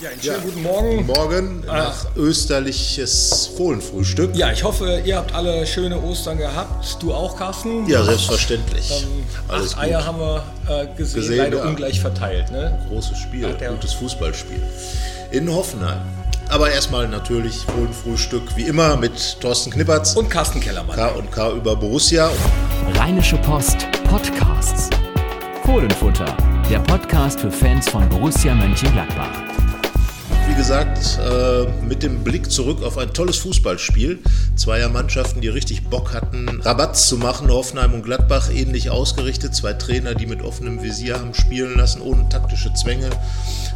Ja, einen schönen ja. guten Morgen. Morgen nach ah. österliches Fohlenfrühstück. Ja, ich hoffe, ihr habt alle schöne Ostern gehabt. Du auch, Carsten? Ja, selbstverständlich. Ähm, Alles acht gut. Eier haben wir äh, gesehen, gesehen, leider ja. ungleich verteilt. Ne? Großes Spiel, gutes Fußballspiel. In Hoffenheim. Aber erstmal natürlich Fohlenfrühstück, wie immer, mit Thorsten Knippertz. Und Carsten Kellermann. K und K über Borussia. Rheinische Post Podcasts. Fohlenfutter, der Podcast für Fans von Borussia Mönchengladbach gesagt, äh, mit dem Blick zurück auf ein tolles Fußballspiel. Zweier Mannschaften, die richtig Bock hatten, Rabatz zu machen. Hoffenheim und Gladbach ähnlich ausgerichtet. Zwei Trainer, die mit offenem Visier haben spielen lassen, ohne taktische Zwänge.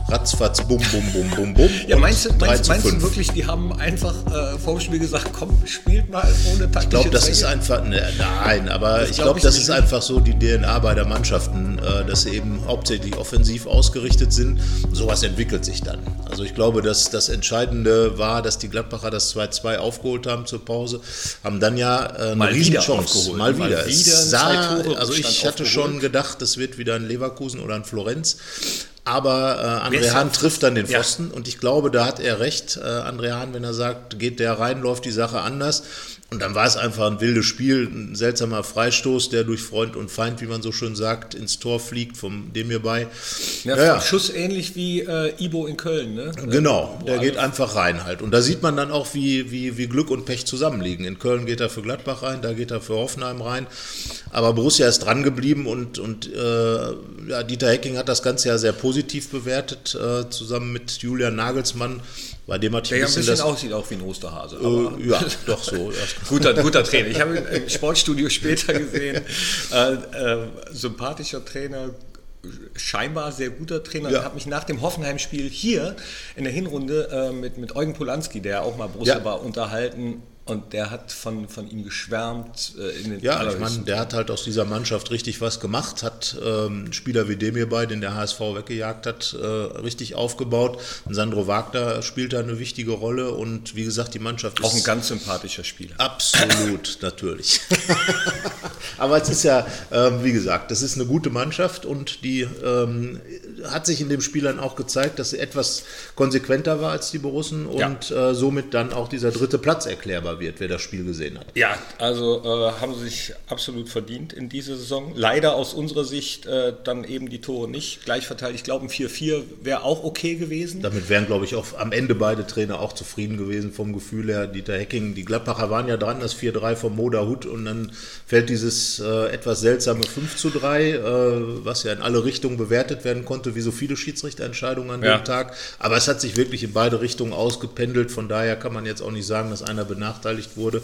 Ratzfatz, bum, bum, bum, bum, bum. Ja, meinst, du, meinst, meinst du wirklich, die haben einfach äh, vor dem Spiel gesagt, komm, spielt mal ohne taktische Ich glaube, das Zwänge? ist einfach, ne, nein, aber das ich glaube, glaub, das ist einfach so die DNA beider Mannschaften, äh, dass sie eben hauptsächlich offensiv ausgerichtet sind. Sowas entwickelt sich dann. Also ich glaube, dass das Entscheidende war, dass die Gladbacher das 2-2 aufgeholt haben zur Pause, haben dann ja äh, eine Mal Riesenchance. Mal wieder. Mal wieder sah, also ich hatte aufgeholt. schon gedacht, es wird wieder ein Leverkusen oder ein Florenz. Aber äh, André Hahn trifft dann den Pfosten ja. und ich glaube, da hat er recht, äh, André Hahn, wenn er sagt, geht der rein, läuft die Sache anders. Und dann war es einfach ein wildes Spiel, ein seltsamer Freistoß, der durch Freund und Feind, wie man so schön sagt, ins Tor fliegt, vom dem hierbei. Ja, ja, Schuss ähnlich wie äh, Ibo in Köln, ne? Genau, der geht einfach rein halt. Und da sieht man dann auch, wie, wie, wie Glück und Pech zusammenliegen. In Köln geht er für Gladbach rein, da geht er für Hoffenheim rein. Aber Borussia ist dran geblieben und, und äh, ja, Dieter Hecking hat das Ganze ja sehr positiv bewertet, äh, zusammen mit Julian Nagelsmann bei dem hat Der ein bisschen, ein bisschen aussieht auch wie ein Osterhase. Äh, ja, doch so. guter, guter Trainer. Ich habe ihn im Sportstudio später gesehen. Äh, äh, sympathischer Trainer, scheinbar sehr guter Trainer. Ja. Ich habe mich nach dem Hoffenheim-Spiel hier in der Hinrunde äh, mit, mit Eugen Polanski, der auch mal Borussia ja. war, unterhalten und der hat von, von ihm geschwärmt. Äh, in den ja, ich meine, der hat halt aus dieser Mannschaft richtig was gemacht, hat ähm, Spieler wie Demir bei, den der HSV weggejagt hat, äh, richtig aufgebaut. Und Sandro Wagner spielt da eine wichtige Rolle und wie gesagt, die Mannschaft ist. Auch ein ganz sympathischer Spieler. Absolut, natürlich. Aber es ist ja, ähm, wie gesagt, das ist eine gute Mannschaft und die ähm, hat sich in dem Spiel dann auch gezeigt, dass sie etwas konsequenter war als die Borussen und ja. äh, somit dann auch dieser dritte Platz erklärbar dankbar wird, wer das Spiel gesehen hat. Ja, also äh, haben sie sich absolut verdient in dieser Saison. Leider aus unserer Sicht äh, dann eben die Tore nicht gleich verteilt. Ich glaube, ein 4-4 wäre auch okay gewesen. Damit wären, glaube ich, auch am Ende beide Trainer auch zufrieden gewesen vom Gefühl her. Dieter Hecking, die Gladbacher waren ja dran, das 4-3 vom Moda Hut und dann fällt dieses äh, etwas seltsame 5 zu 3, äh, was ja in alle Richtungen bewertet werden konnte, wie so viele Schiedsrichterentscheidungen an ja. dem Tag. Aber es hat sich wirklich in beide Richtungen ausgependelt. Von daher kann man jetzt auch nicht sagen, dass einer benachteiligt benachteiligt wurde.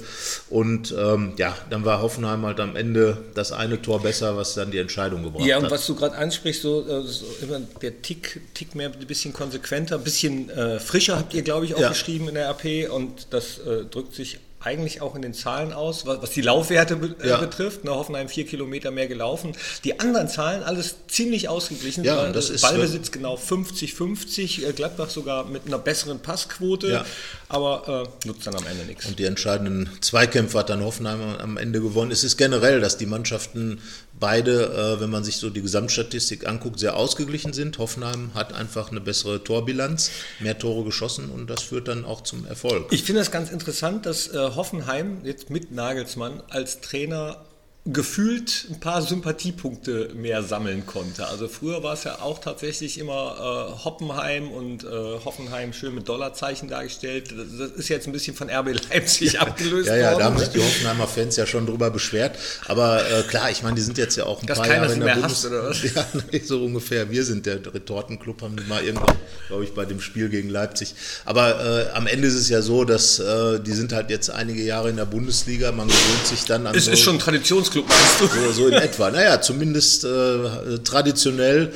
Und ähm, ja, dann war Hoffenheim halt am Ende das eine Tor besser, was dann die Entscheidung gebracht hat. Ja, und hat. was du gerade ansprichst, so, äh, so, immer der Tick, Tick mehr, ein bisschen konsequenter, ein bisschen äh, frischer habt ihr, glaube ich, auch ja. geschrieben in der RP und das äh, drückt sich eigentlich auch in den Zahlen aus, was, was die Laufwerte be äh, ja. betrifft. Ne, Hoffenheim vier Kilometer mehr gelaufen. Die anderen Zahlen alles ziemlich ausgeglichen. Ja, das ist Ballbesitz genau 50-50, äh, Gladbach sogar mit einer besseren Passquote, ja. aber äh, nutzt dann am Ende nichts. Und die entscheidenden Zweikämpfe hat dann Hoffenheim am Ende gewonnen. Es ist generell, dass die Mannschaften beide, äh, wenn man sich so die Gesamtstatistik anguckt, sehr ausgeglichen sind. Hoffenheim hat einfach eine bessere Torbilanz, mehr Tore geschossen und das führt dann auch zum Erfolg. Ich finde das ganz interessant, dass äh, Hoffenheim jetzt mit Nagelsmann als Trainer gefühlt ein paar Sympathiepunkte mehr sammeln konnte. Also früher war es ja auch tatsächlich immer äh, Hoppenheim und äh, Hoffenheim schön mit Dollarzeichen dargestellt. Das ist jetzt ein bisschen von RB Leipzig ja, abgelöst ja, ja, worden. Ja, da haben sich die Hoffenheimer Fans ja schon drüber beschwert. Aber äh, klar, ich meine, die sind jetzt ja auch ein Dass paar Jahre in der Bundes... oder was? Ja, nee, so ungefähr. Wir sind der Retortenclub, haben die mal irgendwann, glaube ich, bei dem Spiel gegen Leipzig. Aber äh, am Ende ist es ja so, dass äh, die sind halt jetzt einige Jahre in der Bundesliga. Man gewöhnt sich dann an Es so ist schon ein Traditionsclub Club meinst du? So, so in etwa. Naja, zumindest äh, traditionell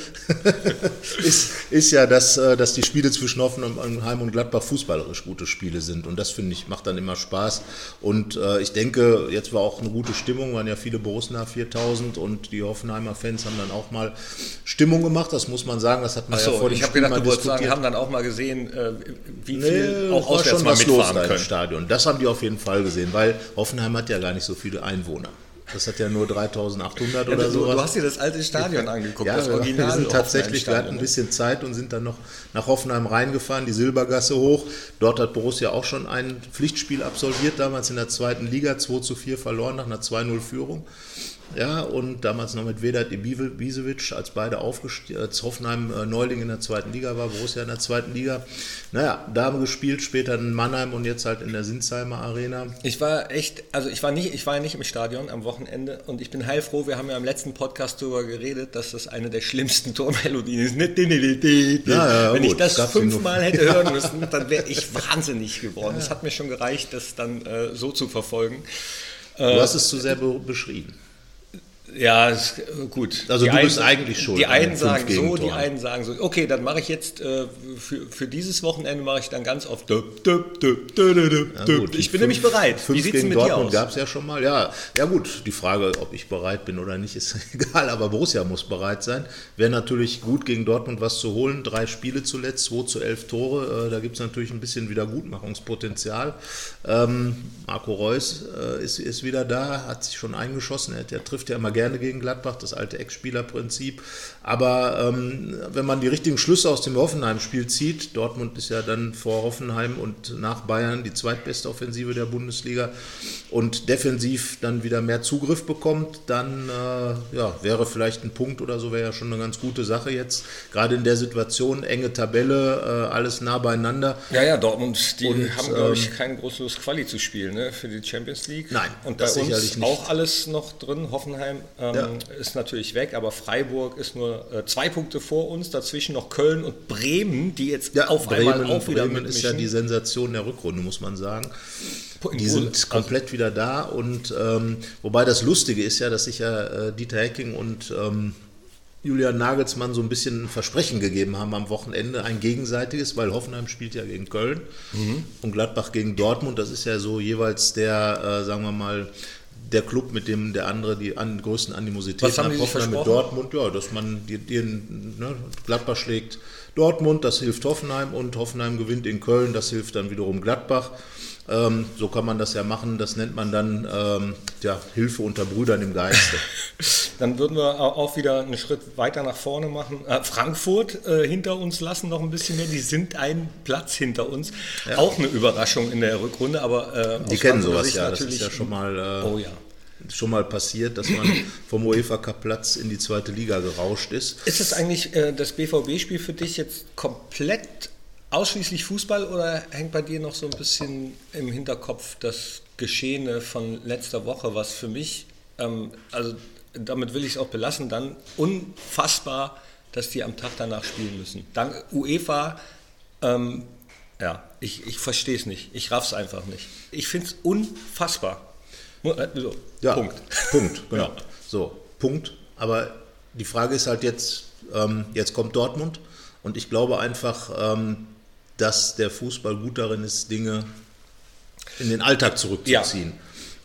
ist, ist ja, dass, äh, dass die Spiele zwischen Hoffenheim und Gladbach fußballerisch gute Spiele sind. Und das finde ich, macht dann immer Spaß. Und äh, ich denke, jetzt war auch eine gute Stimmung, waren ja viele Borussia 4000 und die Hoffenheimer Fans haben dann auch mal Stimmung gemacht, das muss man sagen. Das hat man Ach so, ja vor dem Ich habe gedacht, du wolltest sagen, haben dann auch mal gesehen, äh, wie viel nee, auch auswärts mal mitfahren können. Stadion. Das haben die auf jeden Fall gesehen, weil Hoffenheim hat ja gar nicht so viele Einwohner. Das hat ja nur 3800 Ja, oder sowas. du hast dir das alte Stadion angeguckt, Ja, das Original. wir sind tatsächlich, wir hatten ein bisschen Zeit und sind dann noch nach Hoffenheim reingefahren, die Silbergasse hoch. Dort hat Borussia auch schon ein Pflichtspiel absolviert, damals in der zweiten Liga, 2 zu 4 verloren nach einer 2-0-Führung. Ja, und damals noch mit Vedat Ibisevic, als beide aufgestiegen, als Hoffenheim äh, Neuling in der zweiten Liga war, Borussia in der zweiten Liga. Naja, da haben wir gespielt, später in Mannheim und jetzt halt in der Sinsheimer Arena. Ich war echt, also ich war nicht, ich war ja nicht im Stadion am Wochenende und ich bin heilfroh, wir haben ja im letzten Podcast darüber geredet, dass das eine der schlimmsten Tormelodien ist. Ja, ja, Wenn ich gut, das gab's sie fünfmal hätte hören müssen, dann wäre ich wahnsinnig geworden. Es hat mir schon gereicht, das dann äh, so zu verfolgen. Du hast es zu sehr be beschrieben. Ja, ist, gut. Also Die du bist einen- eigentlich schuld Die einen sagen so, die einen sagen so. Okay, dann mache ich jetzt äh, für, für dieses Wochenende mache ich dann ganz oft. Döp, döp, döp, Ja, gut, ich bin fünf- nämlich bereit. Wie Fünf sieht es gegen mit Dortmund gab es ja schon mal. Ja, ja gut, die Frage, ob ich bereit bin oder nicht, ist egal, aber Borussia muss bereit sein. Wäre natürlich gut, gegen Dortmund was zu holen. Drei Spiele zuletzt, 2 zu 11 Tore. Äh, da gibt es natürlich ein bisschen Wiedergutmachungspotenzial. Ähm, Marco Reus äh, ist, ist wieder da, hat sich schon eingeschossen. Er, hat- er trifft ja immer gerne gegen Gladbach, das alte Ex-Spieler-Prinzip. Aber ähm, wenn man die richtigen Schlüsse aus dem Hoffenheim-Spiel zieht, Dortmund ist ja dann vor Hoffenheim und nach Bayern die zweitbeste Offensive der Bundesliga und defensiv dann wieder mehr Zugriff bekommt, dann äh, ja, wäre vielleicht ein Punkt oder so, wäre ja schon eine ganz gute Sache jetzt. Gerade in der Situation, enge Tabelle, äh, alles nah beieinander. Ja, ja, Dortmund, die Und, haben, glaube ähm, ich, kein großes Quali zu spielen ne, für die Champions League. Nein, und bei uns auch alles noch drin. Hoffenheim ähm, Ja. ist natürlich weg, aber Freiburg ist nur äh, zwei Punkte vor uns. Dazwischen noch Köln und Bremen, die jetzt Ja, auf Bremen, einmal auch wieder Bremen ist ja die Sensation der Rückrunde, muss man sagen. Die sind komplett wieder da und ähm, wobei das Lustige ist ja, dass sich ja äh, Dieter Hecking und ähm, Julian Nagelsmann so ein bisschen ein Versprechen gegeben haben am Wochenende, ein gegenseitiges, weil Hoffenheim spielt ja gegen Köln Mhm. und Gladbach gegen Dortmund. Das ist ja so jeweils der, äh, sagen wir mal, der Club, mit dem der andere die an, größten Animositäten sich Hoffenheim mit? Dortmund, ja, dass man die, die, ne, Gladbach schlägt Dortmund, das hilft Hoffenheim und Hoffenheim gewinnt in Köln, das hilft dann wiederum Gladbach. Ähm, so kann man das ja machen, das nennt man dann ähm, ja, Hilfe unter Brüdern im Geiste. Dann würden wir auch wieder einen Schritt weiter nach vorne machen. Äh, Frankfurt äh, hinter uns lassen noch ein bisschen mehr. Die sind einen Platz hinter uns. Auch eine Überraschung in der Rückrunde, aber äh, Die kennen sowas ja, das ist ja schon mal, äh, Oh ja. schon mal passiert, dass man vom UEFA Cup Platz in die zweite Liga gerauscht ist. Ist es eigentlich äh, das BVB-Spiel für dich jetzt komplett ausschließlich Fußball oder hängt bei dir noch so ein bisschen im Hinterkopf das Geschehene von letzter Woche, was für mich, ähm, also damit will ich es auch belassen, dann unfassbar, dass die am Tag danach spielen müssen. Dank UEFA, ähm, ja, ich, ich verstehe es nicht. Ich raff's einfach nicht. Ich finde es unfassbar. Äh, So, Ja, Punkt. Punkt, genau. Ja. So, Punkt. Aber die Frage ist halt jetzt, ähm, jetzt kommt Dortmund und ich glaube einfach, ähm, dass der Fußball gut darin ist, Dinge in den Alltag zurückzuziehen.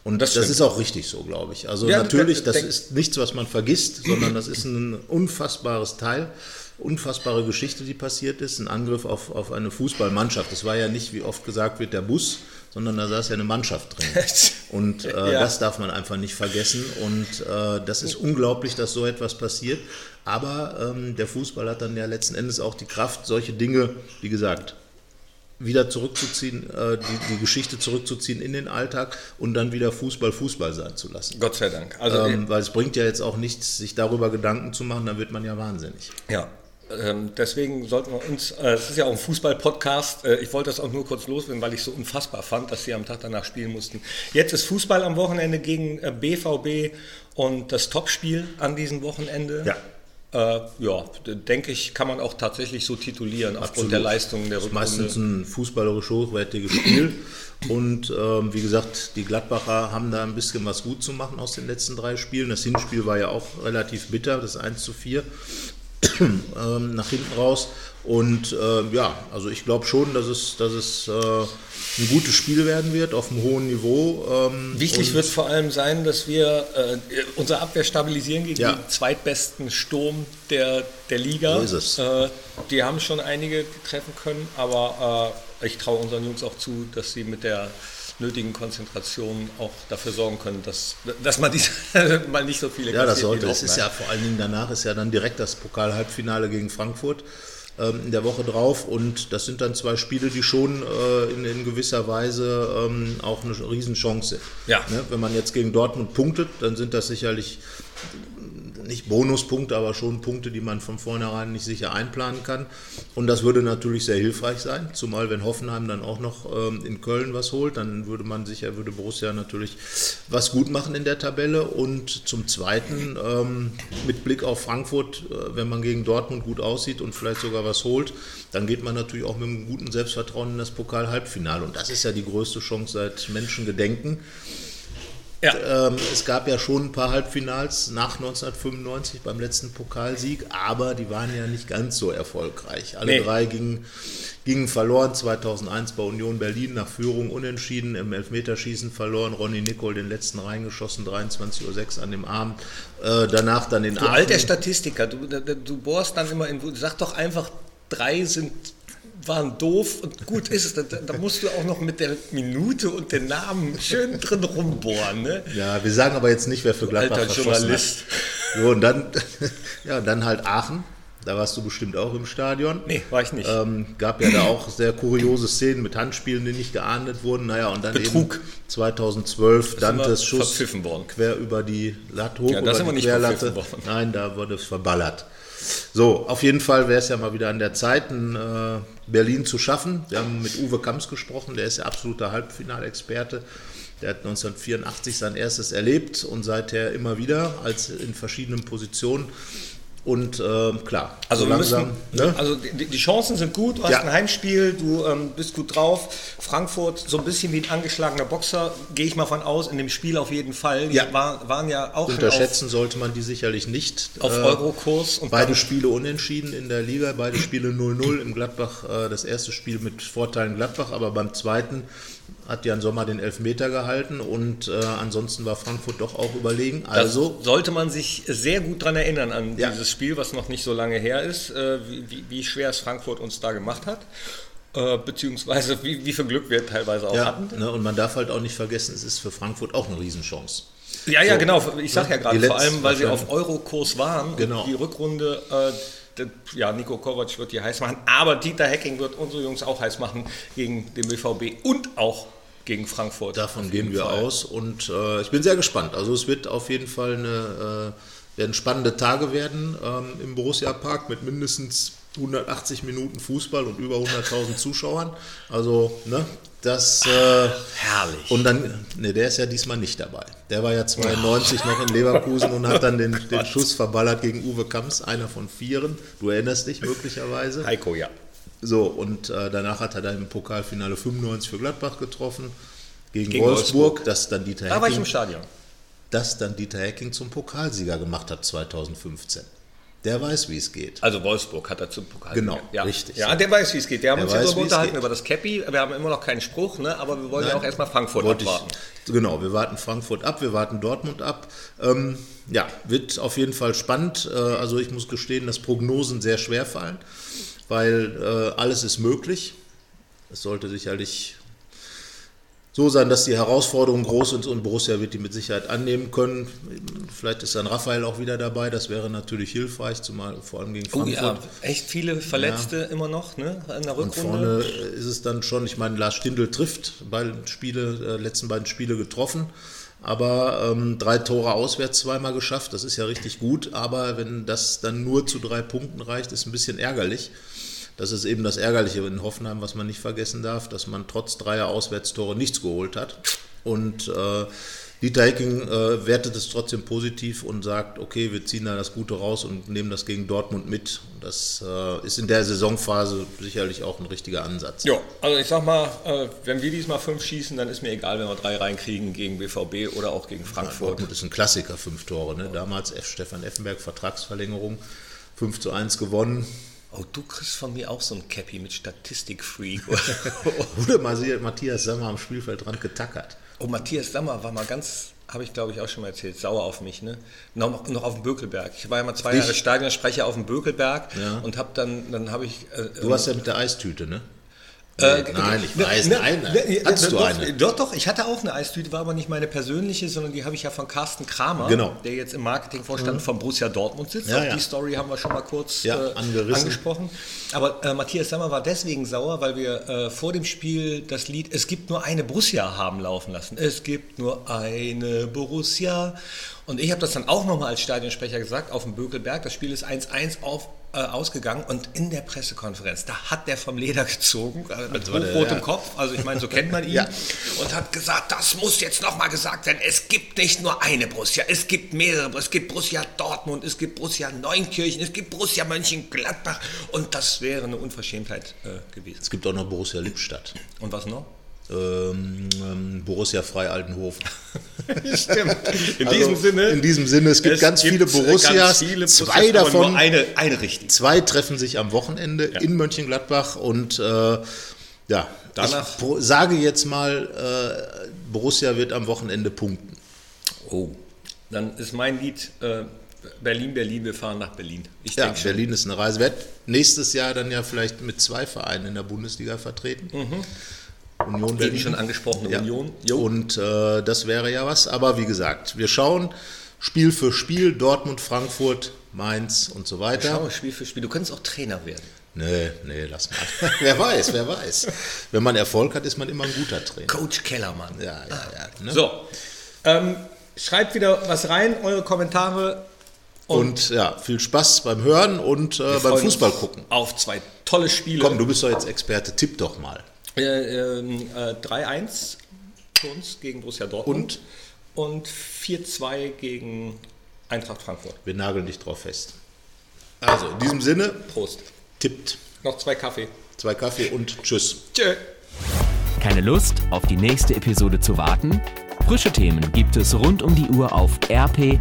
Und Das das, ist auch richtig so, glaube ich. Also Ja, natürlich, das denk- ist nichts, was man vergisst, sondern das ist ein unfassbares Teil, unfassbare Geschichte, die passiert ist, ein Angriff auf, auf eine Fußballmannschaft. Das war ja nicht, wie oft gesagt wird, der Bus, sondern da saß ja eine Mannschaft drin. Und äh, Ja. das darf man einfach nicht vergessen. Und äh, das ist unglaublich, dass so etwas passiert. Aber ähm, der Fußball hat dann ja letzten Endes auch die Kraft, solche Dinge, wie gesagt, wieder zurückzuziehen, äh, die, die Geschichte zurückzuziehen in den Alltag und dann wieder Fußball Fußball sein zu lassen. Gott sei Dank. Also Ähm, weil es bringt ja jetzt auch nichts, sich darüber Gedanken zu machen, dann wird man ja wahnsinnig. Ja, deswegen sollten wir uns, äh, es ist ja auch ein Fußball-Podcast, äh, ich wollte das auch nur kurz loswerden, weil ich so unfassbar fand, dass sie am Tag danach spielen mussten. Jetzt ist Fußball am Wochenende gegen äh, BVB und das Topspiel an diesem Wochenende. Ja. Äh, ja, denke ich, kann man auch tatsächlich so titulieren, aufgrund Absolut. der Leistungen der Das ist Rückrunde. meistens ein fußballerisch hochwertiges Spiel. Und ähm, wie gesagt, die Gladbacher haben da ein bisschen was gut zu machen aus den letzten drei Spielen. Das Hinspiel war ja auch relativ bitter, das 1 zu 4 ähm, nach hinten raus. Und äh, ja, also ich glaube schon, dass es, dass es äh, ein gutes Spiel werden wird auf einem hohen Niveau. Ähm, Wichtig wird vor allem sein, dass wir äh, unsere Abwehr stabilisieren gegen Ja. den zweitbesten Sturm der, der Liga. So ist es. Äh, die haben schon einige treffen können, aber äh, ich traue unseren Jungs auch zu, dass sie mit der nötigen Konzentration auch dafür sorgen können, dass, dass man diese, mal nicht so viele Ja, das sollte. Es ist ja vor allen Dingen danach ist ja dann direkt das Pokal-Halbfinale gegen Frankfurt ähm, in der Woche drauf und das sind dann zwei Spiele, die schon äh, in, in, gewisser Weise ähm, auch eine Riesenchance. Ja. Ne? Wenn man jetzt gegen Dortmund punktet, dann sind das sicherlich nicht Bonuspunkte, aber schon Punkte, die man von vornherein nicht sicher einplanen kann. Und das würde natürlich sehr hilfreich sein, zumal wenn Hoffenheim dann auch noch ähm, in Köln was holt, dann würde man sicher, würde Borussia natürlich was gut machen in der Tabelle. Und zum Zweiten, ähm, mit Blick auf Frankfurt, äh, wenn man gegen Dortmund gut aussieht und vielleicht sogar was holt, dann geht man natürlich auch mit einem guten Selbstvertrauen in das Pokal-Halbfinale. Und das ist ja die größte Chance seit Menschengedenken. Ja. Ähm, es gab ja schon ein paar Halbfinals nach 1995 beim letzten Pokalsieg, aber die waren ja nicht ganz so erfolgreich. Alle nee. drei gingen, gingen verloren. 2001 bei Union Berlin nach Führung unentschieden, im Elfmeterschießen verloren. Ronny Nicol den letzten reingeschossen, 23.06 Uhr an dem Abend. Äh, danach dann den Du alter Statistiker, du, du bohrst dann immer in. Sag doch einfach, drei sind waren doof und gut ist es. Da, da, musst du auch noch mit der Minute und den Namen schön drin rumbohren. Ne? Ja, wir sagen aber jetzt nicht, wer für Gladbach Alter Journalist. Hat. So, und dann, ja, dann halt Aachen. Da warst du bestimmt auch im Stadion. Nee, war ich nicht. Ähm, gab ja da auch sehr kuriose Szenen mit Handspielen, die nicht geahndet wurden. Naja, und dann Betrug. eben 2012 Dantes Schuss worden. quer über die Latte hoch. Ja, das über die Querlatte. Nein, da wurde es verballert. So, auf jeden Fall wäre es ja mal wieder an der Zeit, in äh, Berlin zu schaffen. Wir haben mit Uwe Kamps gesprochen, der ist ja absoluter Halbfinalexperte. Der hat 1984 sein erstes erlebt und seither immer wieder als in verschiedenen Positionen. Und äh, klar, also, so langsam, müssen, ne? also die, die, Chancen sind gut, du hast ja. ein Heimspiel, du ähm, bist gut drauf. Frankfurt so ein bisschen wie ein angeschlagener Boxer, gehe ich mal von aus, in dem Spiel auf jeden Fall. Die ja. War, waren ja auch Unterschätzen auf, sollte man die sicherlich nicht. Auf äh, Eurokurs. Und beide Spiele unentschieden in der Liga, beide Spiele 0-0 im Gladbach. Äh, das erste Spiel mit Vorteilen Gladbach, aber beim zweiten hat Jan Sommer den Elfmeter gehalten und äh, ansonsten war Frankfurt doch auch überlegen. Also das sollte man sich sehr gut daran erinnern an ja. dieses Spiel, was noch nicht so lange her ist, äh, wie, wie, schwer es Frankfurt uns da gemacht hat. Äh, beziehungsweise wie, wie viel Glück wir teilweise auch ja, hatten. Ne, und man darf halt auch nicht vergessen, es ist für Frankfurt auch eine Riesenchance. Ja, ja, so, genau. Ich sage ja ne, gerade, vor allem, weil sie auf Eurokurs waren genau. und die Rückrunde äh, ja, Nico Kovac wird die heiß machen, aber Dieter Hecking wird unsere Jungs auch heiß machen gegen den BVB und auch gegen Frankfurt. Davon gehen wir Fall. aus und äh, ich bin sehr gespannt. Also es wird auf jeden Fall eine, äh, werden spannende Tage werden ähm, im Borussia Park mit mindestens 180 Minuten Fußball und über 100.000 Zuschauern. Also, ne, das. Äh, herrlich. Und dann, ne, der ist ja diesmal nicht dabei. Der war ja 92 oh. noch in Leverkusen und hat dann den, den Schuss verballert gegen Uwe Kamps, einer von vieren. Du erinnerst dich möglicherweise. Heiko, ja. So, und äh, danach hat er dann im Pokalfinale 95 für Gladbach getroffen, gegen, gegen Wolfsburg, Wolfsburg, das dann Dieter Hecking, da war ich im Stadion. Das dann Dieter Hecking zum Pokalsieger gemacht hat 2015. Der weiß, wie es geht. Also Wolfsburg hat er zum Pokal. Genau, ja. richtig. Ja, der weiß, wie es geht. Der haben der uns weiß, ja unterhalten über das Cappy. Wir haben immer noch keinen Spruch, ne? aber wir wollen Nein, ja auch erstmal Frankfurt abwarten. Ich, genau, wir warten Frankfurt ab, wir warten Dortmund ab. Ähm, ja, wird auf jeden Fall spannend. Äh, also ich muss gestehen, dass Prognosen sehr schwer fallen weil äh, alles ist möglich. Es sollte sicherlich so sein, dass die Herausforderung groß ist und Borussia wird die mit Sicherheit annehmen können. Vielleicht ist dann Raphael auch wieder dabei, das wäre natürlich hilfreich, zumal vor allem gegen Frankfurt. Oh ja, echt viele Verletzte ja. immer noch ne, in der Rückrunde. Und vorne ist es dann schon, ich meine, Lars Stindl trifft, beiden Spiele, äh, letzten beiden Spiele getroffen. Aber ähm, drei Tore auswärts zweimal geschafft, das ist ja richtig gut. Aber wenn das dann nur zu drei Punkten reicht, ist ein bisschen ärgerlich. Das ist eben das Ärgerliche in Hoffenheim, was man nicht vergessen darf, dass man trotz dreier Auswärtstore nichts geholt hat. Und äh, Dieter Hecking äh, wertet es trotzdem positiv und sagt, okay, wir ziehen da das Gute raus und nehmen das gegen Dortmund mit. Das äh, ist in der Saisonphase sicherlich auch ein richtiger Ansatz. Ja, also ich sag mal, äh, wenn wir diesmal fünf schießen, dann ist mir egal, wenn wir drei reinkriegen gegen BVB oder auch gegen Frankfurt. Ja, Dortmund ist ein Klassiker, fünf Tore. Ne? Damals F. Stefan Effenberg, Vertragsverlängerung, 5 zu 1 gewonnen. Oh, du kriegst von mir auch so ein Cappy mit Statistikfreak. Oder Matthias Sammer am Spielfeld dran getackert. Oh, Matthias Sammer war mal ganz, habe ich glaube ich auch schon mal erzählt, sauer auf mich, ne? Noch, noch auf dem Bökelberg. Ich war ja mal zwei ich? Jahre Stadionsprecher auf dem Bökelberg ja. und habe dann, dann habe ich. Äh, du warst ja mit der Eistüte, ne? Äh, nein, ich weiß, ne, nein, nein. Ne, Hattest ne, du eine? Doch, doch, ich hatte auch eine Eistüte, war aber nicht meine persönliche, sondern die habe ich ja von Carsten Kramer, genau. der jetzt im Marketingvorstand mhm. von Borussia Dortmund sitzt. Ja, ja. Die Story haben wir schon mal kurz ja, äh, angesprochen. Aber äh, Matthias Sammer war deswegen sauer, weil wir äh, vor dem Spiel das Lied Es gibt nur eine Borussia haben laufen lassen. Es gibt nur eine Borussia. Und ich habe das dann auch nochmal als Stadionsprecher gesagt, auf dem Bökelberg. Das Spiel ist 1-1 auf äh, ausgegangen und in der Pressekonferenz, da hat der vom Leder gezogen, äh, mit hochrotem ja. Kopf, also ich meine, so kennt man ihn, ja. und hat gesagt, das muss jetzt nochmal gesagt werden, es gibt nicht nur eine Borussia, es gibt mehrere, es gibt Borussia Dortmund, es gibt Borussia Neunkirchen, es gibt Borussia Mönchengladbach und das wäre eine Unverschämtheit äh, gewesen. Es gibt auch noch Borussia Lippstadt. Und was noch? Ähm, ähm, Borussia Frei Altenhofen. Stimmt. In also, diesem Sinne. In diesem Sinne, es gibt es ganz gibt viele Borussias. Ganz viele zwei davon. eine, eine richtig. Zwei treffen sich am Wochenende ja. in Mönchengladbach und äh, ja, Danach, ich sage jetzt mal, äh, Borussia wird am Wochenende punkten. Oh, dann ist mein Lied äh, Berlin, Berlin, wir fahren nach Berlin. Ich ja, Berlin ist eine Reise. Wird nächstes Jahr dann ja vielleicht mit zwei Vereinen in der Bundesliga vertreten. Mhm. Union Berlin. Die schon angesprochene ja. Union. Jo. Und äh, das wäre ja was. Aber wie gesagt, wir schauen Spiel für Spiel, Dortmund, Frankfurt, Mainz und so weiter. Schau, Spiel für Spiel. Du könntest auch Trainer werden. Nee, nee, lass mal. wer weiß, wer weiß. Wenn man Erfolg hat, ist man immer ein guter Trainer. Coach Kellermann. Ja, ja, ja. Ne? So, ähm, schreibt wieder was rein, eure Kommentare. Und, und ja, viel Spaß beim Hören und äh, beim Fußball gucken. Auf zwei tolle Spiele. Komm, du bist doch jetzt Experte, tipp doch mal. Äh, äh, 3-1 für uns gegen Borussia Dortmund. Und? Und 4-2 gegen Eintracht Frankfurt. Wir nageln dich drauf fest. Also, in diesem Sinne. Prost. Tippt. Noch zwei Kaffee. Zwei Kaffee und tschüss. Tschö. Keine Lust, auf die nächste Episode zu warten? Frische Themen gibt es rund um die Uhr auf rp-online.de.